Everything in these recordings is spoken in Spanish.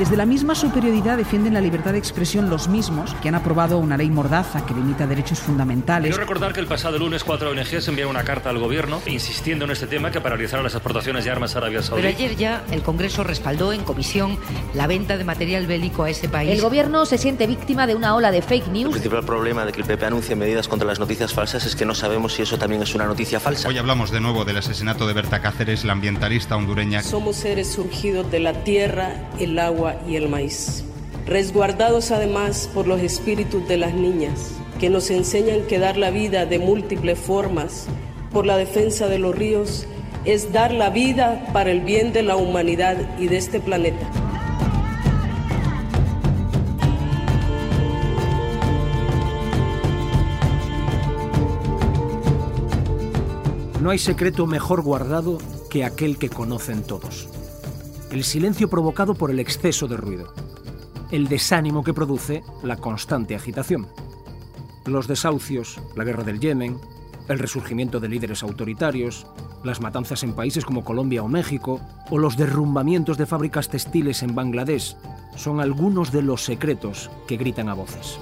Desde la misma superioridad defienden la libertad de expresión los mismos que han aprobado una ley mordaza que limita derechos fundamentales. Quiero recordar que el pasado lunes cuatro ONGs enviaron una carta al gobierno insistiendo en este tema que paralizara las exportaciones de armas a Arabia Saudí. Pero ayer ya el Congreso respaldó en comisión la venta de material bélico a ese país. El gobierno se siente víctima de una ola de fake El news. principal problema de que el PP anuncie medidas contra las noticias falsas es que no sabemos si eso también es una noticia falsa. Hoy hablamos de nuevo del asesinato de Berta Cáceres, la ambientalista hondureña. Somos seres surgidos de la tierra, el agua y el maíz, resguardados además por los espíritus de las niñas, que nos enseñan que dar la vida de múltiples formas por la defensa de los ríos es dar la vida para el bien de la humanidad y de este planeta. No hay secreto mejor guardado que aquel que conocen todos. El silencio provocado por el exceso de ruido. El desánimo que produce la constante agitación. Los desahucios, la guerra del Yemen, el resurgimiento de líderes autoritarios, las matanzas en países como Colombia o México, o los derrumbamientos de fábricas textiles en Bangladesh, son algunos de los secretos que gritan a voces.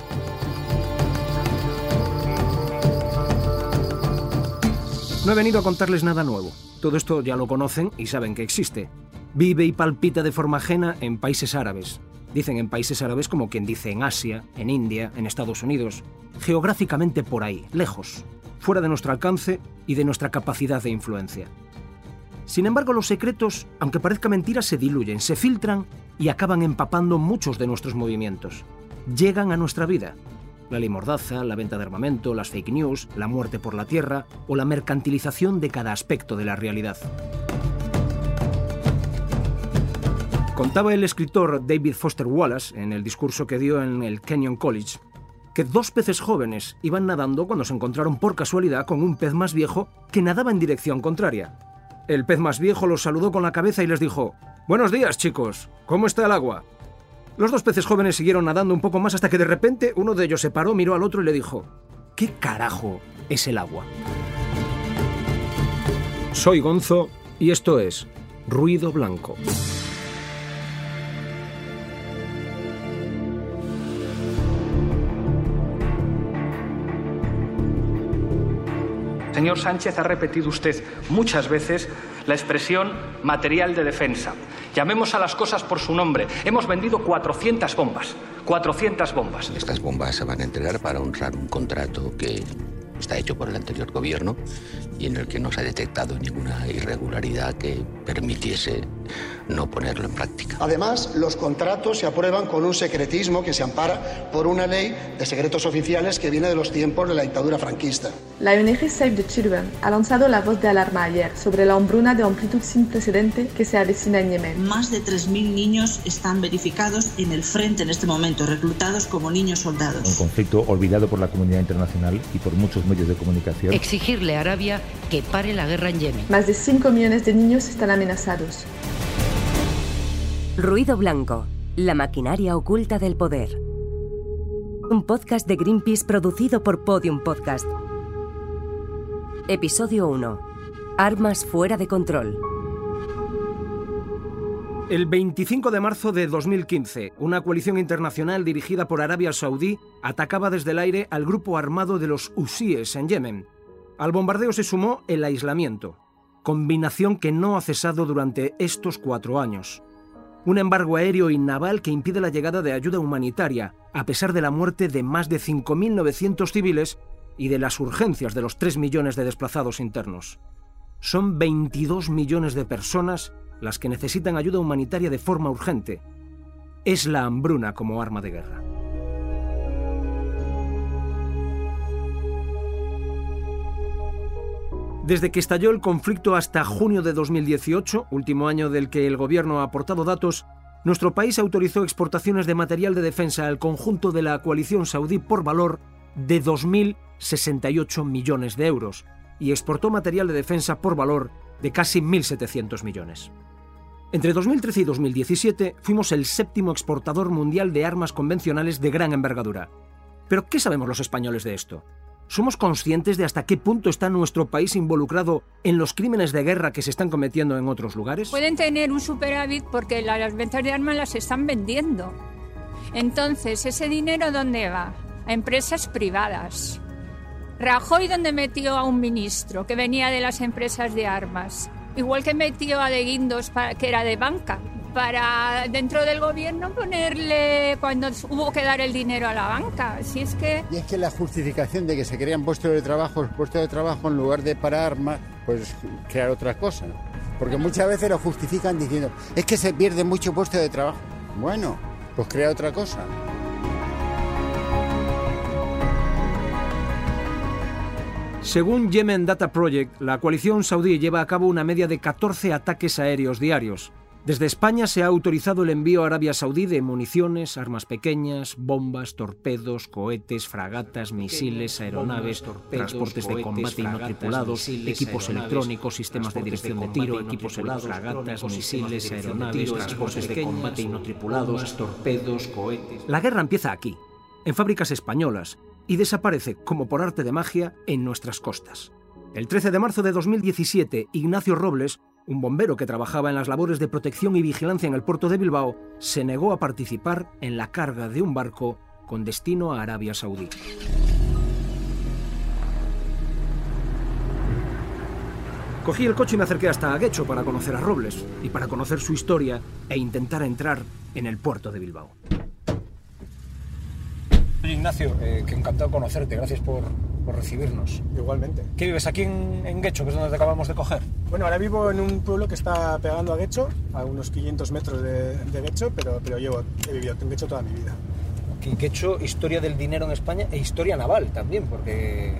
No he venido a contarles nada nuevo. Todo esto ya lo conocen y saben que existe. Vive y palpita de forma ajena en países árabes. Dicen en países árabes como quien dice en Asia, en India, en Estados Unidos. Geográficamente por ahí, lejos, fuera de nuestro alcance y de nuestra capacidad de influencia. Sin embargo, los secretos, aunque parezca mentira, se diluyen, se filtran y acaban empapando muchos de nuestros movimientos. Llegan a nuestra vida, la ley la venta de armamento, las fake news, la muerte por la tierra o la mercantilización de cada aspecto de la realidad. Contaba el escritor David Foster Wallace, en el discurso que dio en el Kenyon College, que dos peces jóvenes iban nadando cuando se encontraron por casualidad con un pez más viejo que nadaba en dirección contraria. El pez más viejo los saludó con la cabeza y les dijo, Buenos días, chicos, ¿cómo está el agua? Los dos peces jóvenes siguieron nadando un poco más hasta que de repente uno de ellos se paró, miró al otro y le dijo, ¿qué carajo es el agua? Soy Gonzo y esto es Ruido Blanco. Señor Sánchez, ha repetido usted muchas veces la expresión material de defensa. Llamemos a las cosas por su nombre. Hemos vendido 400 bombas. 400 bombas. Estas bombas se van a entregar para honrar un contrato que está hecho por el anterior gobierno y en el que no se ha detectado ninguna irregularidad que permitiese no ponerlo en práctica. Además, los contratos se aprueban con un secretismo que se ampara por una ley de secretos oficiales que viene de los tiempos de la dictadura franquista. La ONG Save the Children ha lanzado la voz de alarma ayer sobre la hambruna de amplitud sin precedente que se avecina en Yemen. Más de 3.000 niños están verificados en el frente en este momento, reclutados como niños soldados. Un conflicto olvidado por la comunidad internacional y por muchos medios de comunicación. Exigirle a Arabia que pare la guerra en Yemen. Más de 5 millones de niños están amenazados. Ruido Blanco, la maquinaria oculta del poder. Un podcast de Greenpeace producido por Podium Podcast. Episodio 1. Armas fuera de control. El 25 de marzo de 2015, una coalición internacional dirigida por Arabia Saudí atacaba desde el aire al grupo armado de los Husíes en Yemen. Al bombardeo se sumó el aislamiento, combinación que no ha cesado durante estos cuatro años. Un embargo aéreo y naval que impide la llegada de ayuda humanitaria, a pesar de la muerte de más de 5.900 civiles y de las urgencias de los 3 millones de desplazados internos. Son 22 millones de personas las que necesitan ayuda humanitaria de forma urgente. Es la hambruna como arma de guerra. Desde que estalló el conflicto hasta junio de 2018, último año del que el gobierno ha aportado datos, nuestro país autorizó exportaciones de material de defensa al conjunto de la coalición saudí por valor de 2.068 millones de euros y exportó material de defensa por valor de casi 1.700 millones. Entre 2013 y 2017 fuimos el séptimo exportador mundial de armas convencionales de gran envergadura. Pero ¿qué sabemos los españoles de esto? ¿Somos conscientes de hasta qué punto está nuestro país involucrado en los crímenes de guerra que se están cometiendo en otros lugares? Pueden tener un superávit porque las ventas de armas las están vendiendo. Entonces, ¿ese dinero dónde va? A empresas privadas. Rajoy, ¿dónde metió a un ministro que venía de las empresas de armas? Igual que metió a De Guindos, que era de banca para dentro del gobierno ponerle cuando hubo que dar el dinero a la banca. Si es que y es que la justificación de que se crean puestos de trabajo, puestos de trabajo en lugar de para armas, pues crear otra cosa. Porque muchas veces lo justifican diciendo, es que se pierde mucho puesto de trabajo. Bueno, pues crea otra cosa. Según Yemen Data Project, la coalición saudí lleva a cabo una media de 14 ataques aéreos diarios, desde España se ha autorizado el envío a Arabia Saudí de municiones, armas pequeñas, bombas, torpedos, cohetes, fragatas, misiles, aeronaves, transportes de combate no tripulados, equipos electrónicos, sistemas de dirección de tiro, equipos fragatas, misiles, aeronaves, transportes de combate no tripulados, torpedos, cohetes. La guerra empieza aquí, en fábricas españolas, y desaparece como por arte de magia en nuestras costas. El 13 de marzo de 2017, Ignacio Robles un bombero que trabajaba en las labores de protección y vigilancia en el puerto de Bilbao, se negó a participar en la carga de un barco con destino a Arabia Saudí. Cogí el coche y me acerqué hasta Aguecho para conocer a Robles y para conocer su historia e intentar entrar en el puerto de Bilbao. Ignacio, eh, que encantado conocerte. Gracias por, por recibirnos. Igualmente. ¿Qué vives aquí en, en, Guecho, que es donde te acabamos de coger? Bueno, ahora vivo en un pueblo que está pegando a Guecho, a unos 500 metros de, de Guecho, pero, pero yo he vivido en Guecho toda mi vida. Aquí Guecho, historia del dinero en España e historia naval también, porque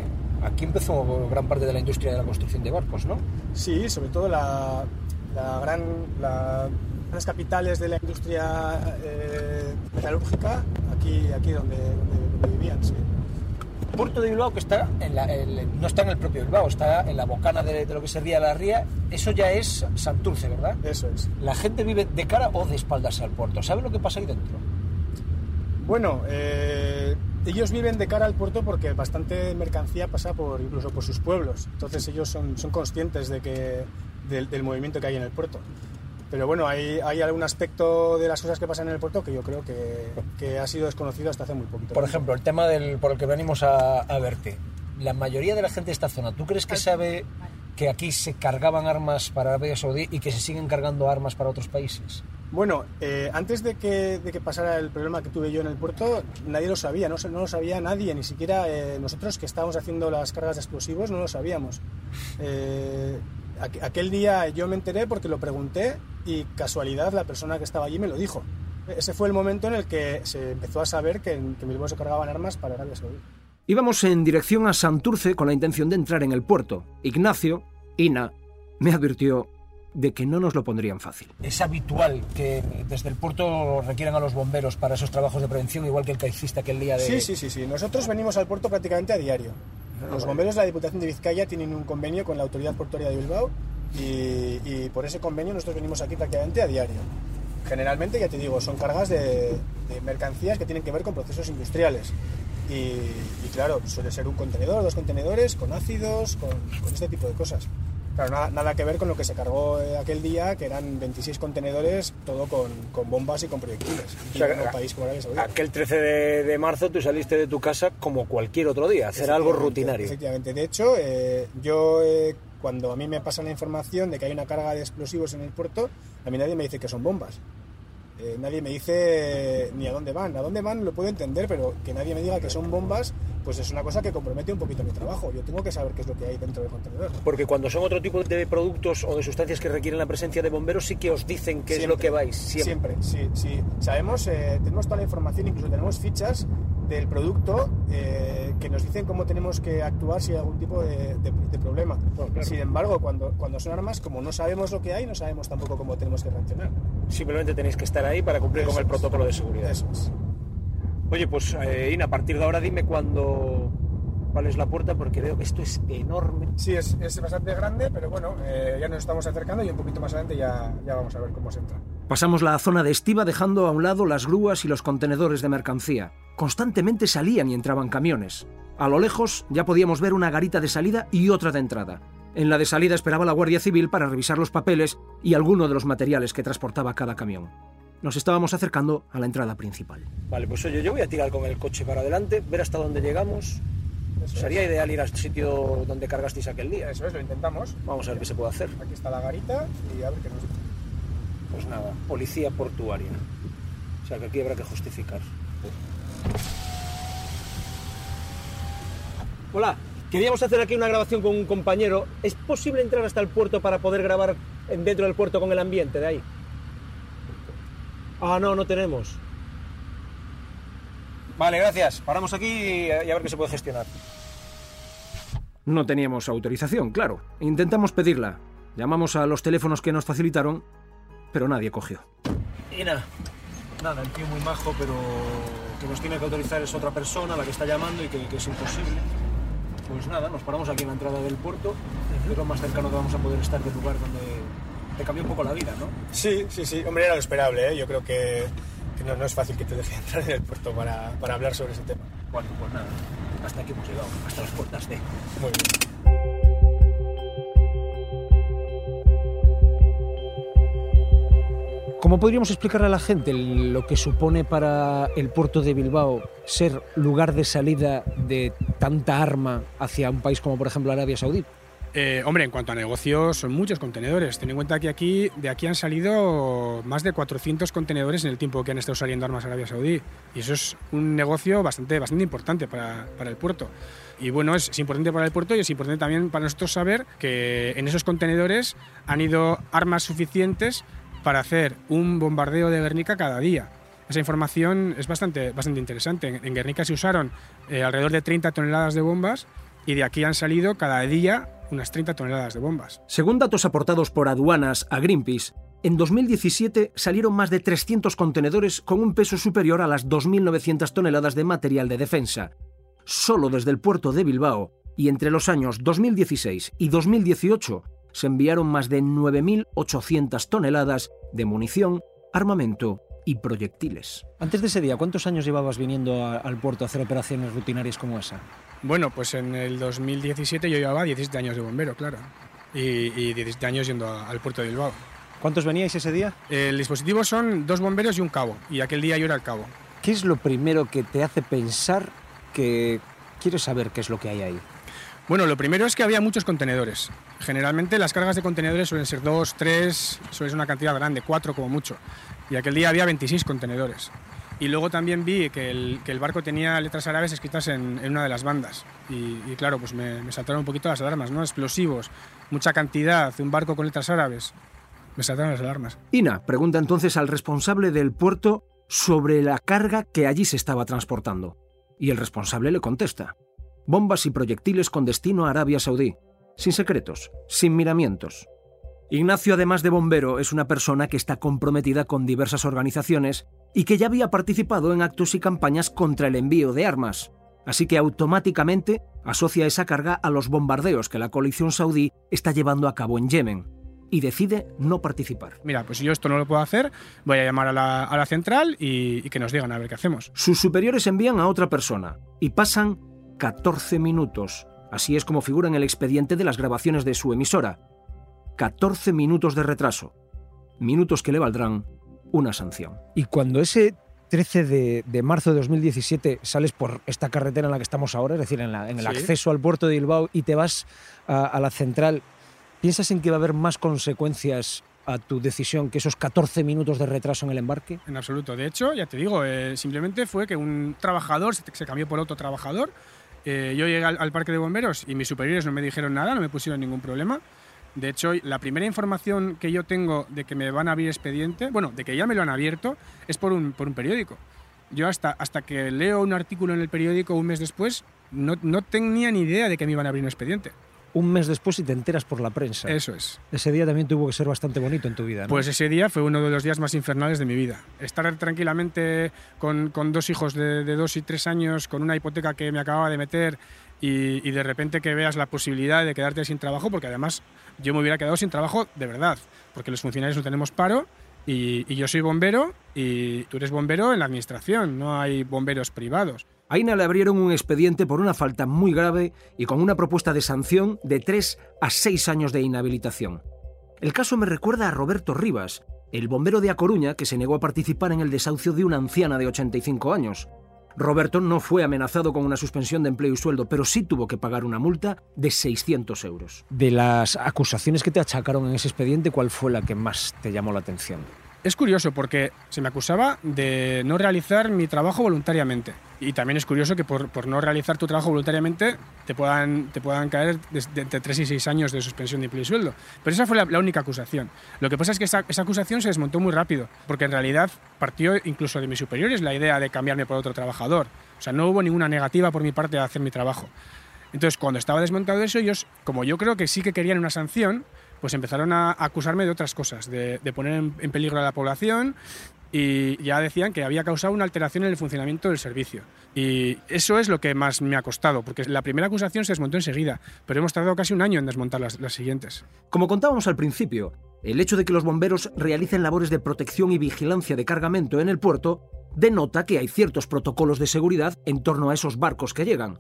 aquí empezó gran parte de la industria de la construcción de barcos, ¿no? Sí, sobre todo la, la gran... La, las capitales de la industria eh, metalúrgica, aquí, aquí donde, donde, donde vivían, sí puerto de Bilbao, que está en la, el, no está en el propio Bilbao, está en la bocana de, de, lo que sería la ría, eso ya es Santurce, ¿verdad? Eso es. ¿La gente vive de cara o de espaldas al puerto? ¿Sabe lo que pasa ahí dentro? Bueno, eh, ellos viven de cara al puerto porque bastante mercancía pasa por incluso por sus pueblos. Entonces ellos son, son conscientes de que, del, del movimiento que hay en el puerto. Pero bueno, hay, hay, algún aspecto de las cosas que pasan en el puerto que yo creo que, que ha sido desconocido hasta hace muy poquito. Por ejemplo, el tema del, por el que venimos a, a, verte. La mayoría de la gente de esta zona, ¿tú crees que sabe que aquí se cargaban armas para Arabia Saudí y que se siguen cargando armas para otros países? Bueno, eh, antes de que, de que, pasara el problema que tuve yo en el puerto, nadie lo sabía, no, no lo sabía nadie, ni siquiera eh, nosotros que estábamos haciendo las cargas de explosivos no lo sabíamos. Eh, aquel día yo me enteré porque lo pregunté y casualidad la persona que estaba allí me lo dijo. Ese fue el momento en el que se empezó a saber que en, que Bilbao se cargaban armas para Arabia Saudí. Íbamos en dirección a Santurce con la intención de entrar en el puerto. Ignacio, Ina, me advirtió de que no nos lo pondrían fácil. Es habitual que desde el puerto requieran a los bomberos para esos trabajos de prevención, igual que el que hiciste aquel día de... Sí, sí, sí, sí. Nosotros venimos al puerto prácticamente a diario. Los bomberos de la Diputación de Vizcaya tienen un convenio con la Autoridad Portuaria de Bilbao y, y, por ese convenio nosotros venimos aquí prácticamente a diario. Generalmente, ya te digo, son cargas de, de mercancías que tienen que ver con procesos industriales. Y, y, claro, suele ser un contenedor, dos contenedores, con ácidos, con, con este tipo de cosas. Claro, nada, nada, que ver con lo que se cargó aquel día, que eran 26 contenedores, todo con, con bombas y con proyectiles. O sea, en un país como Arabia. Aquel 13 de, de, marzo tú saliste de tu casa como cualquier otro día, hacer algo rutinario. Efectivamente. De hecho, eh, yo eh, cuando a mí me pasa la información de que hay una carga de explosivos en el puerto, a mí nadie me dice que son bombas. Eh, nadie me dice ni a dónde van. A dónde van lo puedo entender, pero que nadie me diga que son bombas, pues es una cosa que compromete un poquito mi trabajo. Yo tengo que saber qué es lo que hay dentro del contenedor. Porque cuando son otro tipo de productos o de sustancias que requieren la presencia de bomberos, sí que os dicen qué siempre, es lo que vais. Siempre, siempre sí, sí. Sabemos, eh, tenemos toda la información, incluso tenemos fichas del producto eh, que nos dicen cómo tenemos que actuar si hay algún tipo de, de, de problema. Bueno, claro. Sin embargo, cuando, cuando son armas, como no sabemos lo que hay, no sabemos tampoco cómo tenemos que reaccionar. Simplemente tenéis que estar ahí para cumplir Eso con el protocolo de seguridad. Eso es. Oye, pues eh, Ina, a partir de ahora dime cuándo cuál es la puerta porque veo que esto es enorme. Sí, es, es bastante grande, pero bueno, eh, ya nos estamos acercando y un poquito más adelante ya, ya vamos a ver cómo se entra. Pasamos la zona de estiva dejando a un lado las grúas y los contenedores de mercancía. Constantemente salían y entraban camiones. A lo lejos ya podíamos ver una garita de salida y otra de entrada. En la de salida esperaba la Guardia Civil para revisar los papeles y alguno de los materiales que transportaba cada camión. Nos estábamos acercando a la entrada principal. Vale, pues oye, yo voy a tirar con el coche para adelante, ver hasta dónde llegamos. Sería ideal ir al sitio donde cargasteis aquel día. Eso es, lo intentamos. Vamos a ver qué se puede hacer. Aquí está la garita y a ver qué nos dice. Pues nada, policía portuaria. O sea que aquí habrá que justificar. Hola, queríamos hacer aquí una grabación con un compañero. ¿Es posible entrar hasta el puerto para poder grabar en- dentro del puerto con el ambiente de ahí? Ah, no, no tenemos. Vale, gracias. Paramos aquí y a ver qué se puede gestionar. No teníamos autorización, claro. Intentamos pedirla. Llamamos a los teléfonos que nos facilitaron, pero nadie cogió. Y nada, nada, el tío muy majo, pero que nos tiene que autorizar es otra persona, la que está llamando y que, que es imposible. Pues nada, nos paramos aquí en la entrada del puerto, es lo más cercano que vamos a poder estar del lugar donde te cambió un poco la vida, ¿no? Sí, sí, sí. Hombre, era lo esperable, ¿eh? Yo creo que, que no, no es fácil que te deje entrar en el puerto para, para hablar sobre ese tema. Bueno, pues nada, hasta aquí hemos llegado, hasta las puertas de... Muy bien. ¿Cómo podríamos explicarle a la gente lo que supone para el puerto de Bilbao ser lugar de salida de tanta arma hacia un país como por ejemplo Arabia Saudí? Eh, hombre, en cuanto a negocios, son muchos contenedores. Ten en cuenta que aquí, de aquí han salido más de 400 contenedores en el tiempo que han estado saliendo armas a Arabia Saudí. Y eso es un negocio bastante, bastante importante para, para el puerto. Y bueno, es, es importante para el puerto y es importante también para nosotros saber que en esos contenedores han ido armas suficientes para hacer un bombardeo de Guernica cada día. Esa información es bastante, bastante interesante. En, Guernica se usaron eh, alrededor de 30 toneladas de bombas y de aquí han salido cada día unas 30 toneladas de bombas. Según datos aportados por aduanas a Greenpeace, en 2017 salieron más de 300 contenedores con un peso superior a las 2.900 toneladas de material de defensa. Solo desde el puerto de Bilbao y entre los años 2016 y 2018 se enviaron más de 9.800 toneladas de munición, armamento y proyectiles. Antes de ese día, ¿cuántos años llevabas viniendo a- al puerto a hacer operaciones rutinarias como esa? Bueno, pues en el 2017 yo llevaba 17 años de bombero, claro. Y, y 17 años yendo a- al puerto de Bilbao. ¿Cuántos veníais ese día? El dispositivo son dos bomberos y un cabo. Y aquel día yo era el cabo. ¿Qué es lo primero que te hace pensar que quieres saber qué es lo que hay ahí? Bueno, lo primero es que había muchos contenedores. Generalmente las cargas de contenedores suelen ser dos, tres, suele ser una cantidad grande, cuatro como mucho. Y aquel día había 26 contenedores. Y luego también vi que el, barco tenía letras árabes escritas en, una de las bandas. Y, y claro, pues me, me saltaron un poquito las alarmas, ¿no? Explosivos, mucha cantidad, un barco con letras árabes. Me saltaron las alarmas. Ina pregunta entonces al responsable del puerto sobre la carga que allí se estaba transportando. Y el responsable le contesta. Bombas y proyectiles con destino a Arabia Saudí. Sin secretos, sin miramientos. Ignacio, además de bombero, es una persona que está comprometida con diversas organizaciones y que ya había participado en actos y campañas contra el envío de armas. Así que automáticamente asocia esa carga a los bombardeos que la coalición saudí está llevando a cabo en Yemen y decide no participar. Mira, pues yo esto no lo puedo hacer, voy a llamar a la, a la central y, y que nos digan a ver qué hacemos. Sus superiores envían a otra persona y pasan 14 minutos. Así es como figura en el expediente de las grabaciones de su emisora. 14 minutos de retraso. Minutos que le valdrán una sanción. Y cuando ese 13 de, de marzo de 2017 sales por esta carretera en la que estamos ahora, es decir, en, la- en el Sí. acceso al puerto de Bilbao y te vas a, a la central, ¿piensas en que va a haber más consecuencias a tu decisión que esos 14 minutos de retraso en el embarque? En absoluto. De hecho, ya te digo, eh, simplemente fue que un trabajador se, se cambió por otro trabajador. Eh, yo llegué al, al parque de bomberos y mis superiores no me dijeron nada, no me pusieron ningún problema. De hecho, la primera información que yo tengo de que me van a abrir expediente, bueno, de que ya me lo han abierto, es por un, por un periódico. Yo hasta, hasta que leo un artículo en el periódico un mes después, no, no tenía ni idea de que me iban a abrir un expediente. Un mes después y te enteras por la prensa. Eso es. Ese día también tuvo que ser bastante bonito en tu vida, ¿no? Pues ese día fue uno de los días más infernales de mi vida. Estar tranquilamente con, con dos hijos de, de dos y tres años, con una hipoteca que me acababa de meter y, y de repente que veas la posibilidad de quedarte sin trabajo, porque además yo me hubiera quedado sin trabajo de verdad, porque los funcionarios no tenemos paro y, y yo soy bombero y tú eres bombero en la administración, no hay bomberos privados. A Ina le abrieron un expediente por una falta muy grave y con una propuesta de sanción de 3 a 6 años de inhabilitación. El caso me recuerda a Roberto Rivas, el bombero de A Coruña que se negó a participar en el desahucio de una anciana de 85 años. Roberto no fue amenazado con una suspensión de empleo y sueldo, pero sí tuvo que pagar una multa de 600 euros. De las acusaciones que te achacaron en ese expediente, ¿cuál fue la que más te llamó la atención? Es curioso porque se me acusaba de no realizar mi trabajo voluntariamente. Y también es curioso que por, por no realizar tu trabajo voluntariamente te puedan, te puedan caer de, entre 3 y 6 años de suspensión de y sueldo. Pero esa fue la, la única acusación. Lo que pasa es que esa, esa, acusación se desmontó muy rápido, porque en realidad partió incluso de mis superiores la idea de cambiarme por otro trabajador. O sea, no hubo ninguna negativa por mi parte a hacer mi trabajo. Entonces, cuando estaba desmontado eso, ellos, como yo creo que sí que querían una sanción, pues empezaron a acusarme de otras cosas, de, poner en, en, peligro a la población y ya decían que había causado una alteración en el funcionamiento del servicio. Y eso es lo que más me ha costado, porque la primera acusación se desmontó enseguida, pero hemos tardado casi un año en desmontar las, las siguientes. Como contábamos al principio, el hecho de que los bomberos realicen labores de protección y vigilancia de cargamento en el puerto denota que hay ciertos protocolos de seguridad en torno a esos barcos que llegan.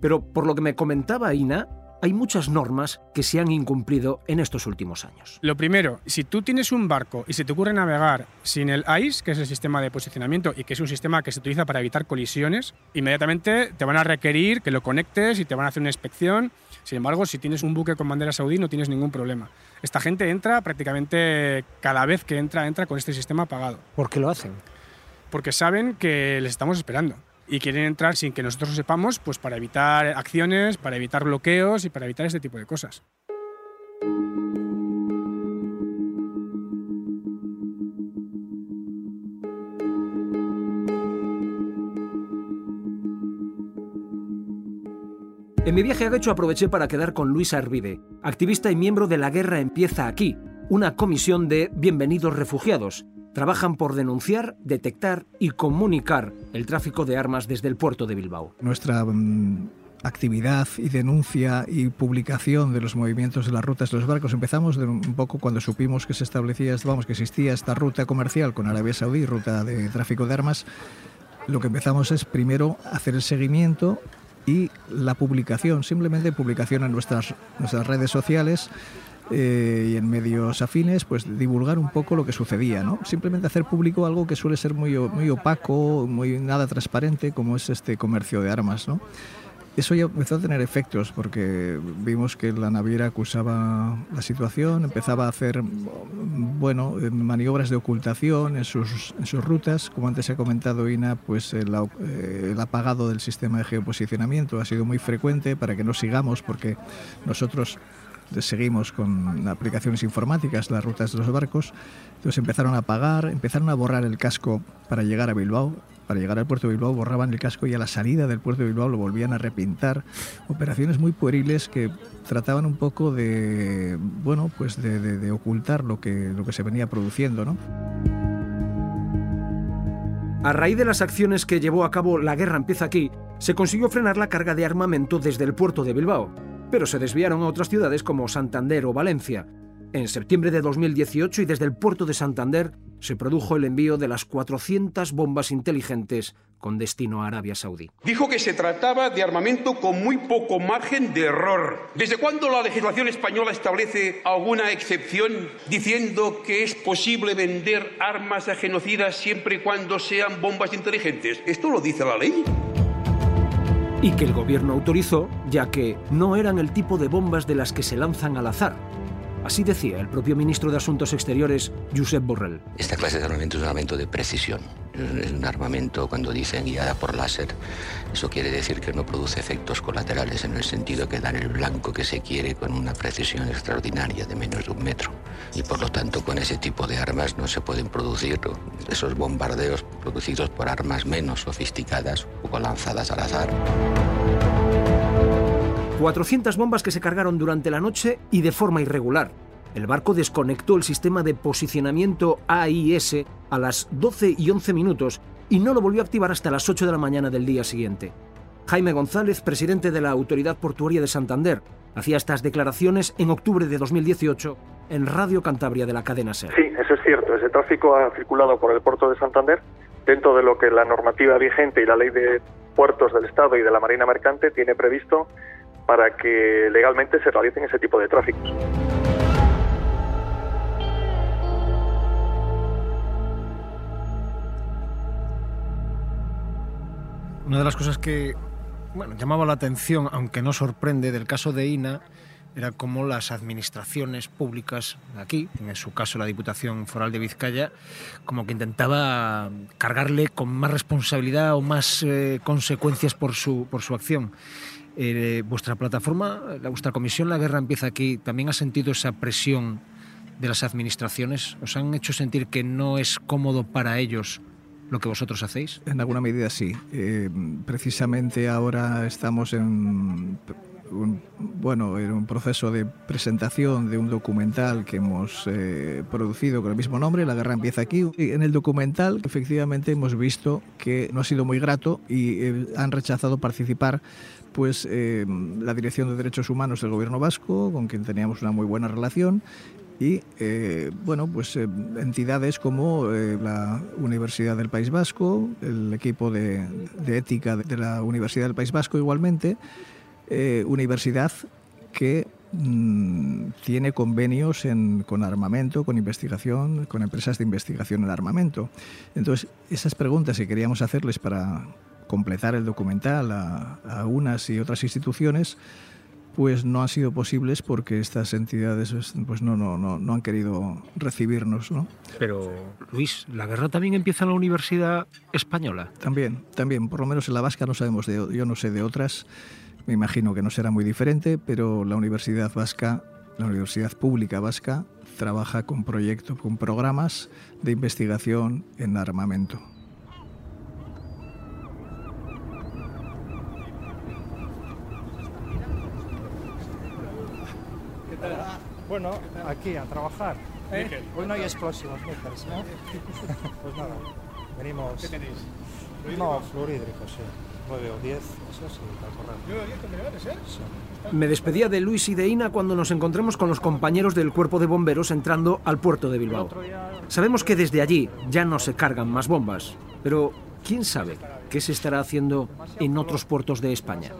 Pero por lo que me comentaba Ina, hay muchas normas que se han incumplido en estos últimos años. Lo primero, si tú tienes un barco y se te ocurre navegar sin el ICE, que es el sistema de posicionamiento y que es un sistema que se utiliza para evitar colisiones, inmediatamente te van a requerir que lo conectes y te van a hacer una inspección. Sin embargo, si tienes un buque con bandera saudí no tienes ningún problema. Esta gente entra prácticamente cada vez que entra, entra con este sistema apagado. ¿Por qué lo hacen? Porque saben que les estamos esperando y quieren entrar sin que nosotros lo sepamos, pues para evitar acciones, para evitar bloqueos y para evitar este tipo de cosas. En mi viaje a Guecho aproveché para quedar con Luis Arvide, activista y miembro de La Guerra Empieza Aquí, una comisión de Bienvenidos Refugiados, trabajan por denunciar, detectar y comunicar el tráfico de armas desde el puerto de Bilbao. Nuestra mm, actividad y denuncia y publicación de los movimientos de las rutas de los barcos empezamos un poco cuando supimos que se establecía, vamos, que existía esta ruta comercial con Arabia Saudí, ruta de tráfico de armas. Lo que empezamos es primero hacer el seguimiento y la publicación, simplemente publicación en nuestras, nuestras redes sociales eh, y en medios afines, pues divulgar un poco lo que sucedía, ¿no? Simplemente hacer público algo que suele ser muy, muy opaco, muy nada transparente, como es este comercio de armas, ¿no? Eso ya empezó a tener efectos porque vimos que la naviera acusaba la situación, empezaba a hacer bueno, maniobras de ocultación en sus, en sus rutas. Como antes ha comentado Ina, pues el, eh, el, apagado del sistema de geoposicionamiento ha sido muy frecuente para que no sigamos porque nosotros seguimos con aplicaciones informáticas las rutas de los barcos. Entonces empezaron a apagar, empezaron a borrar el casco para llegar a Bilbao para llegar al puerto de Bilbao borraban el casco y a la salida del puerto de Bilbao lo volvían a repintar. Operaciones muy pueriles que trataban un poco de, bueno, pues de, de, de ocultar lo que, lo que se venía produciendo, ¿no? A raíz de las acciones que llevó a cabo La Guerra Empieza Aquí, se consiguió frenar la carga de armamento desde el puerto de Bilbao, pero se desviaron a otras ciudades como Santander o Valencia. En septiembre de 2018 y desde el puerto de Santander se produjo el envío de las 400 bombas inteligentes con destino a Arabia Saudí. Dijo que se trataba de armamento con muy poco margen de error. ¿Desde cuándo la legislación española establece alguna excepción diciendo que es posible vender armas a genocidas siempre y cuando sean bombas inteligentes? ¿Esto lo dice la ley? Y que el gobierno autorizó, ya que no eran el tipo de bombas de las que se lanzan al azar, Así decía el propio ministro de Asuntos Exteriores, Josep Borrell. Esta clase de armamento es un armamento de precisión. Es un armamento, cuando dicen guiada por láser, eso quiere decir que no produce efectos colaterales en el sentido que dan el blanco que se quiere con una precisión extraordinaria de menos de un metro. Y por lo tanto, con ese tipo de armas no se pueden producir esos bombardeos producidos por armas menos sofisticadas o lanzadas al azar. 400 bombas que se cargaron durante la noche y de forma irregular. El barco desconectó el sistema de posicionamiento AIS a las 12 y 11 minutos y no lo volvió a activar hasta las 8 de la mañana del día siguiente. Jaime González, presidente de la Autoridad Portuaria de Santander, hacía estas declaraciones en octubre de 2018 en Radio Cantabria de la cadena SER. Sí, eso es cierto. Ese tráfico ha circulado por el puerto de Santander dentro de lo que la normativa vigente y la ley de puertos del Estado y de la Marina Mercante tiene previsto para que legalmente se realicen ese tipo de tráficos. Una de las cosas que bueno, llamaba la atención, aunque no sorprende, del caso de INA era cómo las administraciones públicas aquí, en su caso la Diputación Foral de Vizcaya, como que intentaba cargarle con más responsabilidad o más eh, consecuencias por su, por su acción. Eh, vuestra plataforma, la, vuestra comisión La Guerra empieza aquí, ¿también ha sentido esa presión de las administraciones? ¿Os han hecho sentir que no es cómodo para ellos lo que vosotros hacéis? En alguna medida sí. Eh, precisamente ahora estamos en un, bueno, en un proceso de presentación de un documental que hemos eh, producido con el mismo nombre, La guerra empieza aquí. En el documental, efectivamente, hemos visto que no ha sido muy grato y eh, han rechazado participar pues eh, la Dirección de Derechos Humanos del Gobierno Vasco, con quien teníamos una muy buena relación, y bueno pues entidades como la Universidad del País Vasco el equipo de ética de la Universidad del País Vasco igualmente eh, universidad que mm, tiene convenios en, con armamento, con investigación, con empresas de investigación en armamento. Entonces, esas preguntas que queríamos hacerles para completar el documental a, a unas y otras instituciones, pues no han sido posibles porque estas entidades pues no, no, no, no han querido recibirnos. ¿no? Pero, Luis, ¿la guerra también empieza en la Universidad Española? También, también. Por lo menos en la vasca no sabemos de, yo no sé de otras. Me imagino que no será muy diferente, pero la Universidad Vasca, la Universidad Pública Vasca, trabaja con proyectos, con programas de investigación en armamento. ¿Qué tal? Bueno, aquí a trabajar. ¿Eh? Hoy no hay explosivos, ¿no? Pues nada, venimos. ¿Qué tenéis? No, fluorídricos, sí. 9 o 10, eso sí, para correr. 9 o 10 contenedores, ¿eh? Sí. Me despedía de Luis y de Ina cuando nos encontremos con los compañeros del cuerpo de bomberos entrando al puerto de Bilbao. Sabemos que desde allí ya no se cargan más bombas, pero ¿quién sabe qué se estará haciendo en otros puertos de España?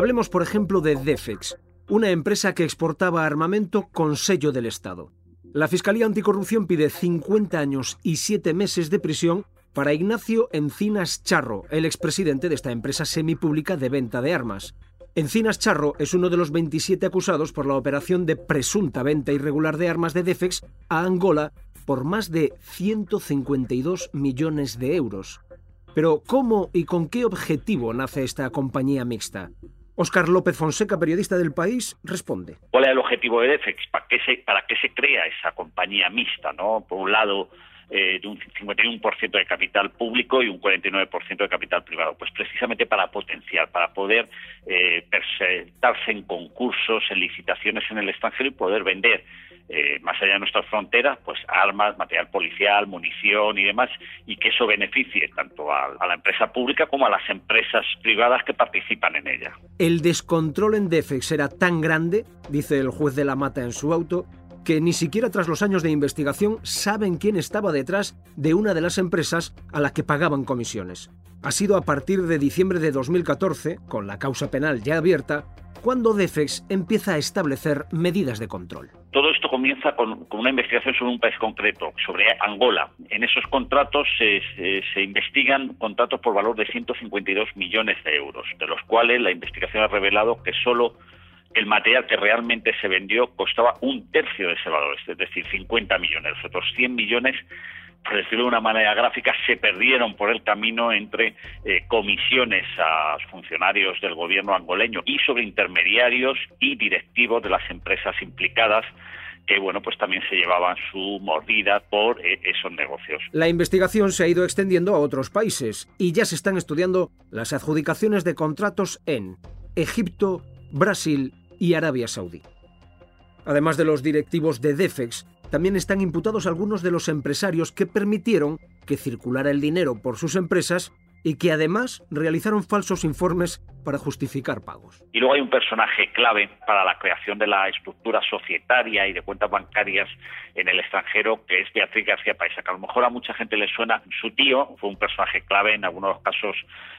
Hablemos, por ejemplo, de Defex, una empresa que exportaba armamento con sello del Estado. La Fiscalía Anticorrupción pide 50 años y 7 meses de prisión para Ignacio Encinas Charro, el expresidente de esta empresa semipública de venta de armas. Encinas Charro es uno de los 27 acusados por la operación de presunta venta irregular de armas de Defex a Angola por más de 152 millones de euros. Pero ¿cómo y con qué objetivo nace esta compañía mixta? Óscar López Fonseca, periodista del País, responde. ¿Cuál es el objetivo de Defex? ¿Para qué se, para qué se crea esa compañía mixta? ¿no? Por un lado, eh, de un 51% de capital público y un 49% de capital privado. Pues precisamente para potenciar, para poder eh, presentarse en concursos, en licitaciones en el extranjero y poder vender eh, más allá de nuestras fronteras, pues armas, material policial, munición y demás, y que eso beneficie tanto a, la empresa pública como a las empresas privadas que participan en ella. El descontrol en Defex era tan grande, dice el juez de la Mata en su auto, que ni siquiera tras los años de investigación saben quién estaba detrás de una de las empresas a la que pagaban comisiones. Ha sido a partir de diciembre de 2014, con la causa penal ya abierta, cuando Defex empieza a establecer medidas de control. Todo esto comienza con, una investigación sobre un país concreto, sobre Angola. En esos contratos se, se, se, investigan contratos por valor de 152 millones de euros, de los cuales la investigación ha revelado que solo el material que realmente se vendió costaba un tercio de ese valor, es decir, 50 millones. Los otros 100 millones por decirlo de una manera gráfica, se perdieron por el camino entre eh, comisiones a funcionarios del gobierno angoleño y sobre intermediarios y directivos de las empresas implicadas que bueno pues también se llevaban su mordida por eh, esos negocios. La investigación se ha ido extendiendo a otros países y ya se están estudiando las adjudicaciones de contratos en Egipto, Brasil y Arabia Saudí. Además de los directivos de Defex, también están imputados algunos de los empresarios que permitieron que circulara el dinero por sus empresas y que además realizaron falsos informes para justificar pagos. Y luego hay un personaje clave para la creación de la estructura societaria y de cuentas bancarias en el extranjero, que es Beatriz García Paisa, que a lo mejor a mucha gente le suena. Su tío fue un personaje clave en algunos casos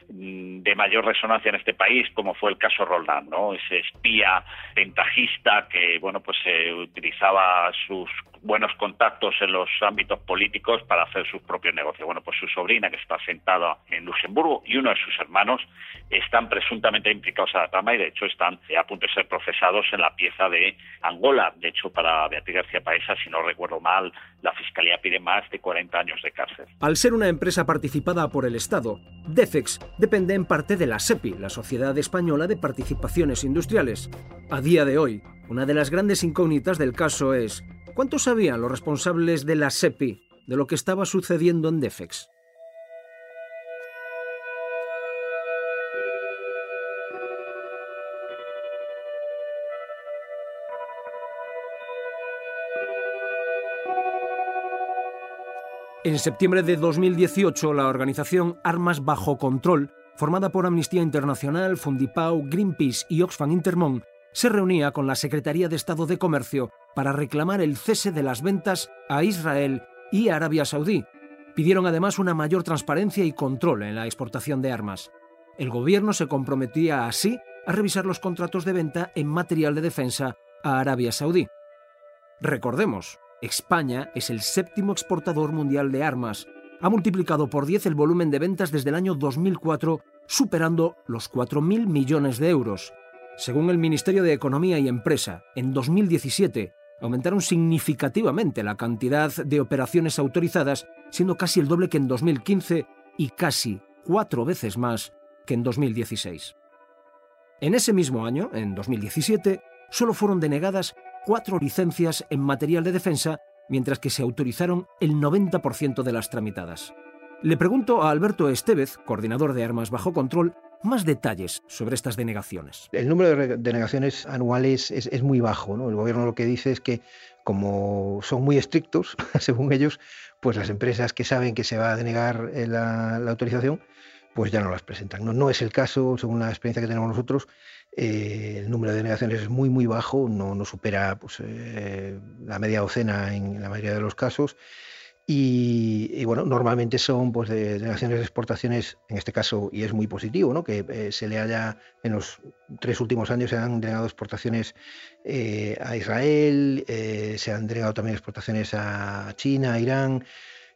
mm, de mayor resonancia en este país, como fue el caso Roldán, ¿no? Ese espía ventajista que, bueno, pues eh, utilizaba sus buenos contactos en los ámbitos políticos para hacer sus propios negocios. Bueno, pues su sobrina, que está sentada en Luxemburgo, y uno de sus hermanos están presuntamente implicados en la trama y, de hecho, están a punto de ser procesados en la pieza de Angola. De hecho, para Beatriz García Paesa, si no recuerdo mal, la Fiscalía pide más de 40 años de cárcel. Al ser una empresa participada por el Estado, DEFEX depende en parte de la SEPI, la Sociedad Española de Participaciones Industriales. A día de hoy, una de las grandes incógnitas del caso es ¿cuánto sabían los responsables de la SEPI de lo que estaba sucediendo en DEFEX? En septiembre de 2018, la organización Armas Bajo Control, formada por Amnistía Internacional, Fundipau, Greenpeace y Oxfam Intermón, se reunía con la Secretaría de Estado de Comercio para reclamar el cese de las ventas a Israel y Arabia Saudí. Pidieron además una mayor transparencia y control en la exportación de armas. El gobierno se comprometía así a revisar los contratos de venta en material de defensa a Arabia Saudí. Recordemos, España es el séptimo exportador mundial de armas. Ha multiplicado por 10 el volumen de ventas desde el año 2004, superando los 4.000 millones de euros. Según el Ministerio de Economía y Empresa, en 2017 aumentaron significativamente la cantidad de operaciones autorizadas, siendo casi el doble que en 2015 y casi cuatro veces más que en 2016. En ese mismo año, en 2017, solo fueron denegadas cuatro licencias en material de defensa, mientras que se autorizaron el 90% de las tramitadas. Le pregunto a Alberto Estevez, coordinador de Armas Bajo Control, más detalles sobre estas denegaciones. El número de denegaciones anuales es, muy bajo. ¿no? El gobierno lo que dice es que como son muy estrictos, según ellos, pues las empresas que saben que se va a denegar eh, la, autorización, pues ya no las presentan. No, no es el caso, según la experiencia que tenemos nosotros, eh, el número de denegaciones es muy, muy bajo, no, no supera pues, eh, la media docena en la mayoría de los casos. Y, bueno, normalmente son pues, de denegaciones de exportaciones, en este caso, y es muy positivo, ¿no? que eh, se le haya, en los tres últimos años se han denegado exportaciones a Israel, se han denegado también exportaciones a China, a Irán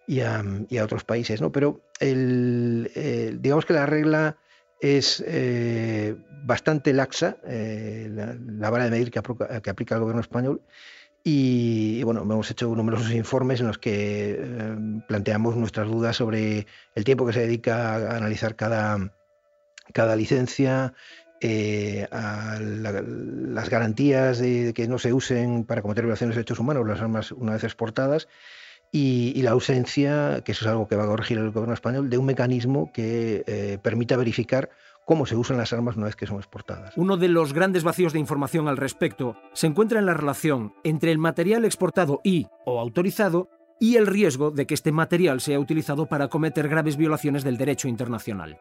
y a, otros países. ¿no? Pero el, digamos que la regla es eh, bastante laxa, eh, la, vara de medir que, aplica el gobierno español. Y, bueno, hemos hecho numerosos informes en los que eh, planteamos nuestras dudas sobre el tiempo que se dedica a analizar cada, cada licencia, las garantías de, que no se usen para cometer violaciones de derechos humanos las armas una vez exportadas y, la ausencia, que eso es algo que va a corregir el gobierno español, de un mecanismo que eh, permita verificar cómo se usan las armas una vez que son exportadas. Uno de los grandes vacíos de información al respecto se encuentra en la relación entre el material exportado y o autorizado y el riesgo de que este material sea utilizado para cometer graves violaciones del derecho internacional.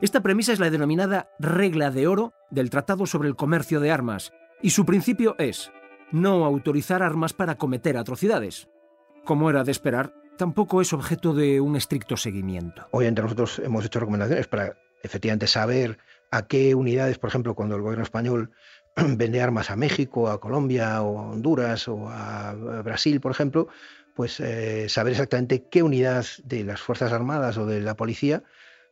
Esta premisa es la denominada regla de oro del Tratado sobre el Comercio de Armas, y su principio es no autorizar armas para cometer atrocidades. Como era de esperar, tampoco es objeto de un estricto seguimiento. Hoy entre nosotros hemos hecho recomendaciones para efectivamente saber a qué unidades, por ejemplo, cuando el gobierno español vende armas a México, a Colombia o a Honduras o a Brasil, por ejemplo, pues eh, saber exactamente qué unidad de las Fuerzas Armadas o de la policía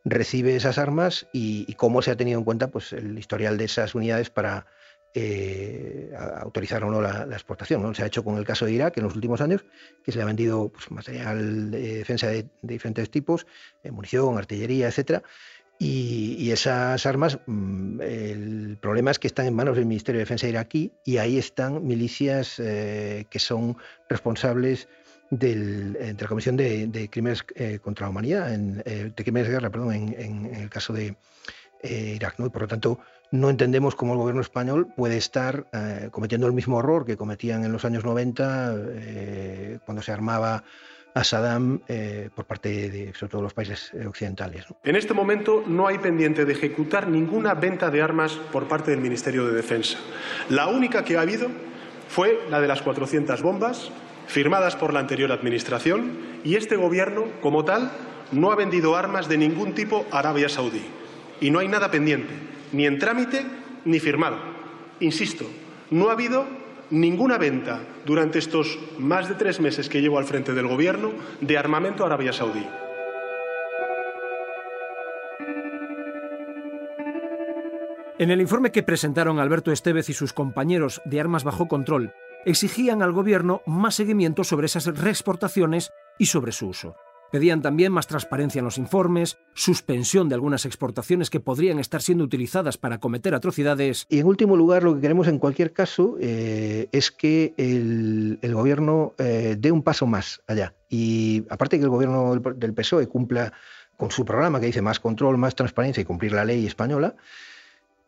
recibe esas armas y, y, cómo se ha tenido en cuenta pues, el historial de esas unidades para eh, autorizar o no la, exportación. ¿no? Se ha hecho con el caso de Irak en los últimos años, que se le ha vendido pues, material de defensa de, diferentes tipos, eh, munición, artillería, etcétera. Y, esas armas, mm, el problema es que están en manos del Ministerio de Defensa iraquí y ahí están milicias eh, que son responsables del, de la Comisión de, Crímenes contra la Humanidad, en, de Crímenes de Guerra, perdón, en, el caso de Irak. ¿no? Y por lo tanto, no entendemos cómo el gobierno español puede estar eh, cometiendo el mismo error que cometían en los años 90 eh, cuando se armaba a Saddam eh, por parte de sobre todo los países occidentales. En este momento no hay pendiente de ejecutar ninguna venta de armas por parte del Ministerio de Defensa. La única que ha habido fue la de las 400 bombas firmadas por la anterior Administración y este Gobierno, como tal, no ha vendido armas de ningún tipo a Arabia Saudí. Y no hay nada pendiente, ni en trámite ni firmado. Insisto, no ha habido ninguna venta durante estos más de tres meses que llevo al frente del Gobierno de armamento a Arabia Saudí. En el informe que presentaron Alberto Estevez y sus compañeros de Armas Bajo Control, exigían al Gobierno más seguimiento sobre esas reexportaciones y sobre su uso. Pedían también más transparencia en los informes, suspensión de algunas exportaciones que podrían estar siendo utilizadas para cometer atrocidades. Y en último lugar, lo que queremos en cualquier caso eh, es que el, gobierno eh, dé un paso más allá. Y aparte que el gobierno del PSOE cumpla con su programa que dice más control, más transparencia y cumplir la ley española,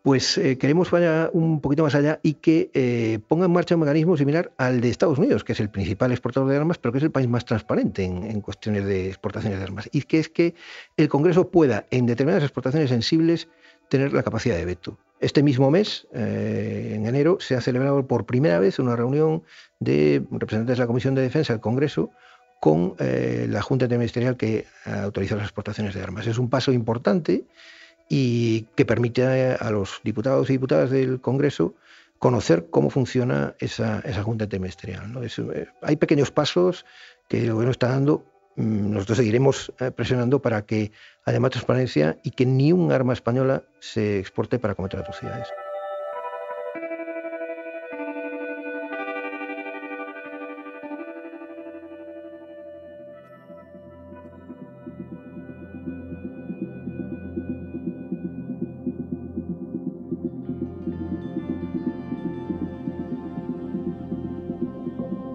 pues eh, queremos vaya un poquito más allá y que eh, ponga en marcha un mecanismo similar al de Estados Unidos, que es el principal exportador de armas, pero que es el país más transparente en, cuestiones de exportaciones de armas. Y que es que el Congreso pueda, en determinadas exportaciones sensibles, tener la capacidad de veto. Este mismo mes, eh, en enero, se ha celebrado por primera vez una reunión de representantes de la Comisión de Defensa del Congreso con la Junta Interministerial que autoriza las exportaciones de armas. Es un paso importante y que permite a los diputados y diputadas del Congreso conocer cómo funciona esa, esa Junta Interministerial. ¿no? Eh, hay pequeños pasos que el Gobierno está dando. Mm, nosotros seguiremos eh, presionando para que haya más transparencia y que ni un arma española se exporte para cometer atrocidades.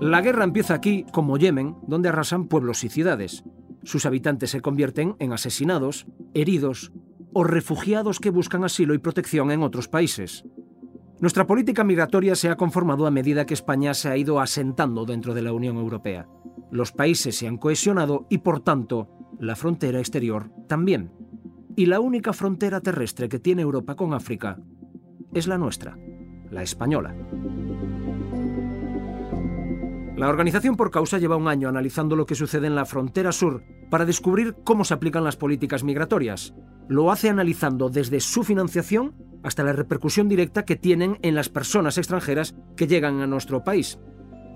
La guerra empieza aquí, como Yemen, donde arrasan pueblos y ciudades. Sus habitantes se convierten en asesinados, heridos o refugiados que buscan asilo y protección en otros países. Nuestra política migratoria se ha conformado a medida que España se ha ido asentando dentro de la Unión Europea. Los países se han cohesionado y, por tanto, la frontera exterior también. Y la única frontera terrestre que tiene Europa con África es la nuestra, la española. La organización por causa lleva un año analizando lo que sucede en la frontera sur para descubrir cómo se aplican las políticas migratorias. Lo hace analizando desde su financiación hasta la repercusión directa que tienen en las personas extranjeras que llegan a nuestro país.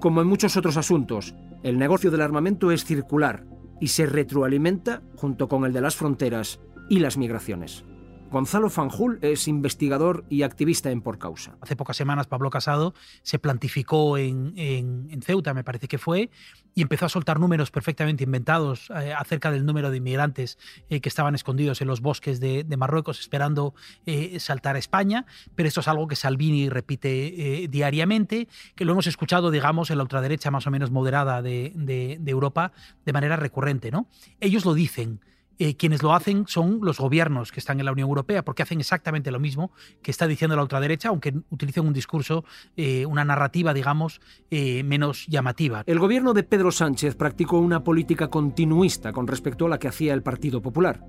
Como en muchos otros asuntos, el negocio del armamento es circular y se retroalimenta junto con el de las fronteras y las migraciones. Gonzalo Fanjul es investigador y activista en Por Causa. Hace pocas semanas Pablo Casado se plantificó en, Ceuta, me parece que fue, y empezó a soltar números perfectamente inventados eh, acerca del número de inmigrantes eh, que estaban escondidos en los bosques de, Marruecos esperando eh, saltar a España. Pero esto es algo que Salvini repite diariamente, que lo hemos escuchado, digamos, en la ultraderecha más o menos moderada de, de Europa de manera recurrente. ¿no? Ellos lo dicen. Eh, quienes lo hacen son los gobiernos que están en la Unión Europea, porque hacen exactamente lo mismo que está diciendo la ultraderecha, aunque utilicen un discurso, eh, una narrativa, digamos, eh, menos llamativa. El gobierno de Pedro Sánchez practicó una política continuista con respecto a la que hacía el Partido Popular.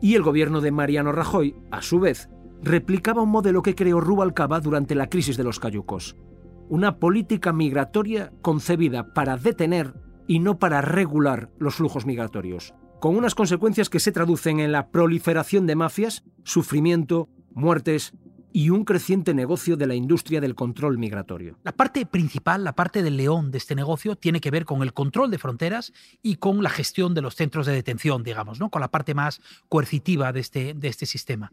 Y el gobierno de Mariano Rajoy, a su vez, replicaba un modelo que creó Rubalcaba durante la crisis de los cayucos. Una política migratoria concebida para detener y no para regular los flujos migratorios con unas consecuencias que se traducen en la proliferación de mafias, sufrimiento, muertes y un creciente negocio de la industria del control migratorio. La parte principal, la parte del león de este negocio, tiene que ver con el control de fronteras y con la gestión de los centros de detención, digamos, ¿no? con la parte más coercitiva de este, de este sistema.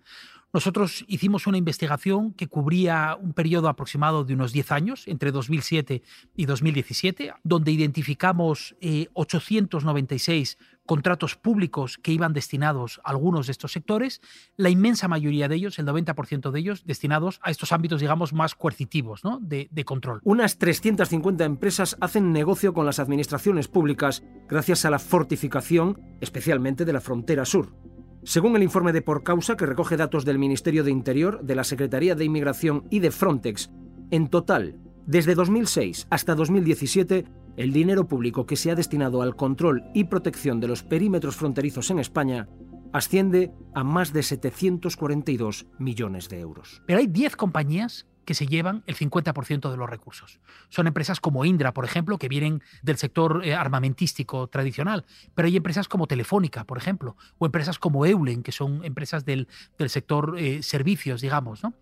Nosotros hicimos una investigación que cubría un periodo aproximado de unos 10 años, entre 2007 y 2017, donde identificamos 896 eh, contratos públicos que iban destinados a algunos de estos sectores, la inmensa mayoría de ellos, el 90% de ellos, destinados a estos ámbitos, digamos, más coercitivos de, de control. Unas 350 empresas hacen negocio con las administraciones públicas gracias a la fortificación, especialmente de la frontera sur. Según el informe de Por Causa, que recoge datos del Ministerio de Interior, de la Secretaría de Inmigración y de Frontex, en total, desde 2006 hasta 2017, el dinero público que se ha destinado al control y protección de los perímetros fronterizos en España asciende a más de 742 millones de euros. Pero hay 10 compañías que se llevan el 50% de los recursos. Son empresas como Indra, por ejemplo, que vienen del sector eh, armamentístico tradicional, pero hay empresas como Telefónica, por ejemplo, o empresas como Eulen, que son empresas del, sector eh, servicios, digamos. ¿no?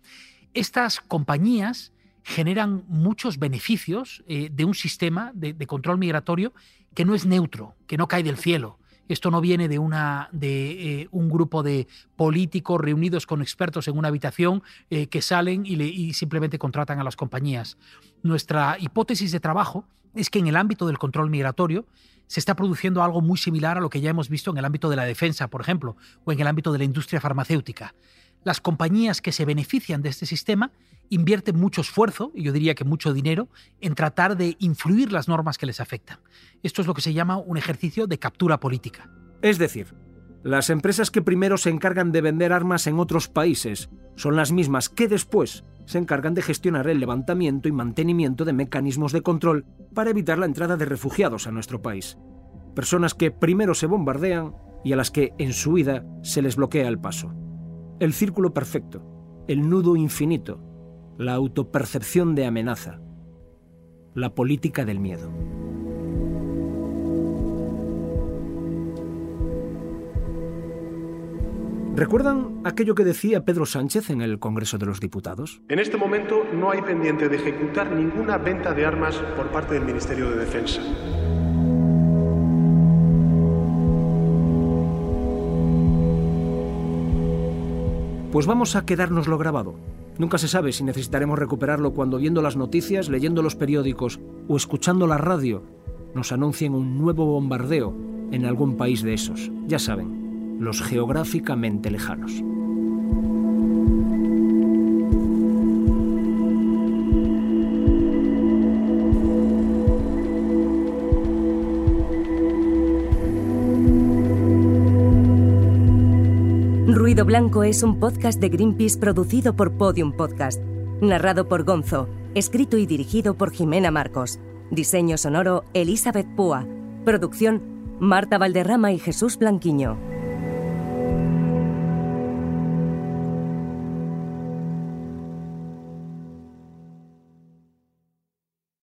Estas compañías generan muchos beneficios eh, de un sistema de control migratorio que no es neutro, que no cae del cielo, esto no viene de, una, de eh, un grupo de políticos reunidos con expertos en una habitación eh, que salen y, y simplemente contratan a las compañías. Nuestra hipótesis de trabajo es que en el ámbito del control migratorio se está produciendo algo muy similar a lo que ya hemos visto en el ámbito de la defensa, por ejemplo, o en el ámbito de la industria farmacéutica. Las compañías que se benefician de este sistema invierten mucho esfuerzo, y yo diría que mucho dinero, en tratar de influir las normas que les afectan. Esto es lo que se llama un ejercicio de captura política. Es decir, las empresas que primero se encargan de vender armas en otros países son las mismas que después se encargan de gestionar el levantamiento y mantenimiento de mecanismos de control para evitar la entrada de refugiados a nuestro país. Personas que primero se bombardean y a las que en su huida se les bloquea el paso. El círculo perfecto, el nudo infinito, la autopercepción de amenaza, la política del miedo. ¿Recuerdan aquello que decía Pedro Sánchez en el Congreso de los Diputados? En este momento no hay pendiente de ejecutar ninguna venta de armas por parte del Ministerio de Defensa. Pues vamos a quedárnoslo grabado. Nunca se sabe si necesitaremos recuperarlo cuando viendo las noticias, leyendo los periódicos o escuchando la radio nos anuncien un nuevo bombardeo en algún país de esos. Ya saben, los geográficamente lejanos. Blanco es un podcast de Greenpeace producido por Podium Podcast, narrado por Gonzo, escrito y dirigido por Jimena Marcos, diseño sonoro Elizabeth Púa, producción Marta Valderrama y Jesús Blanquiño.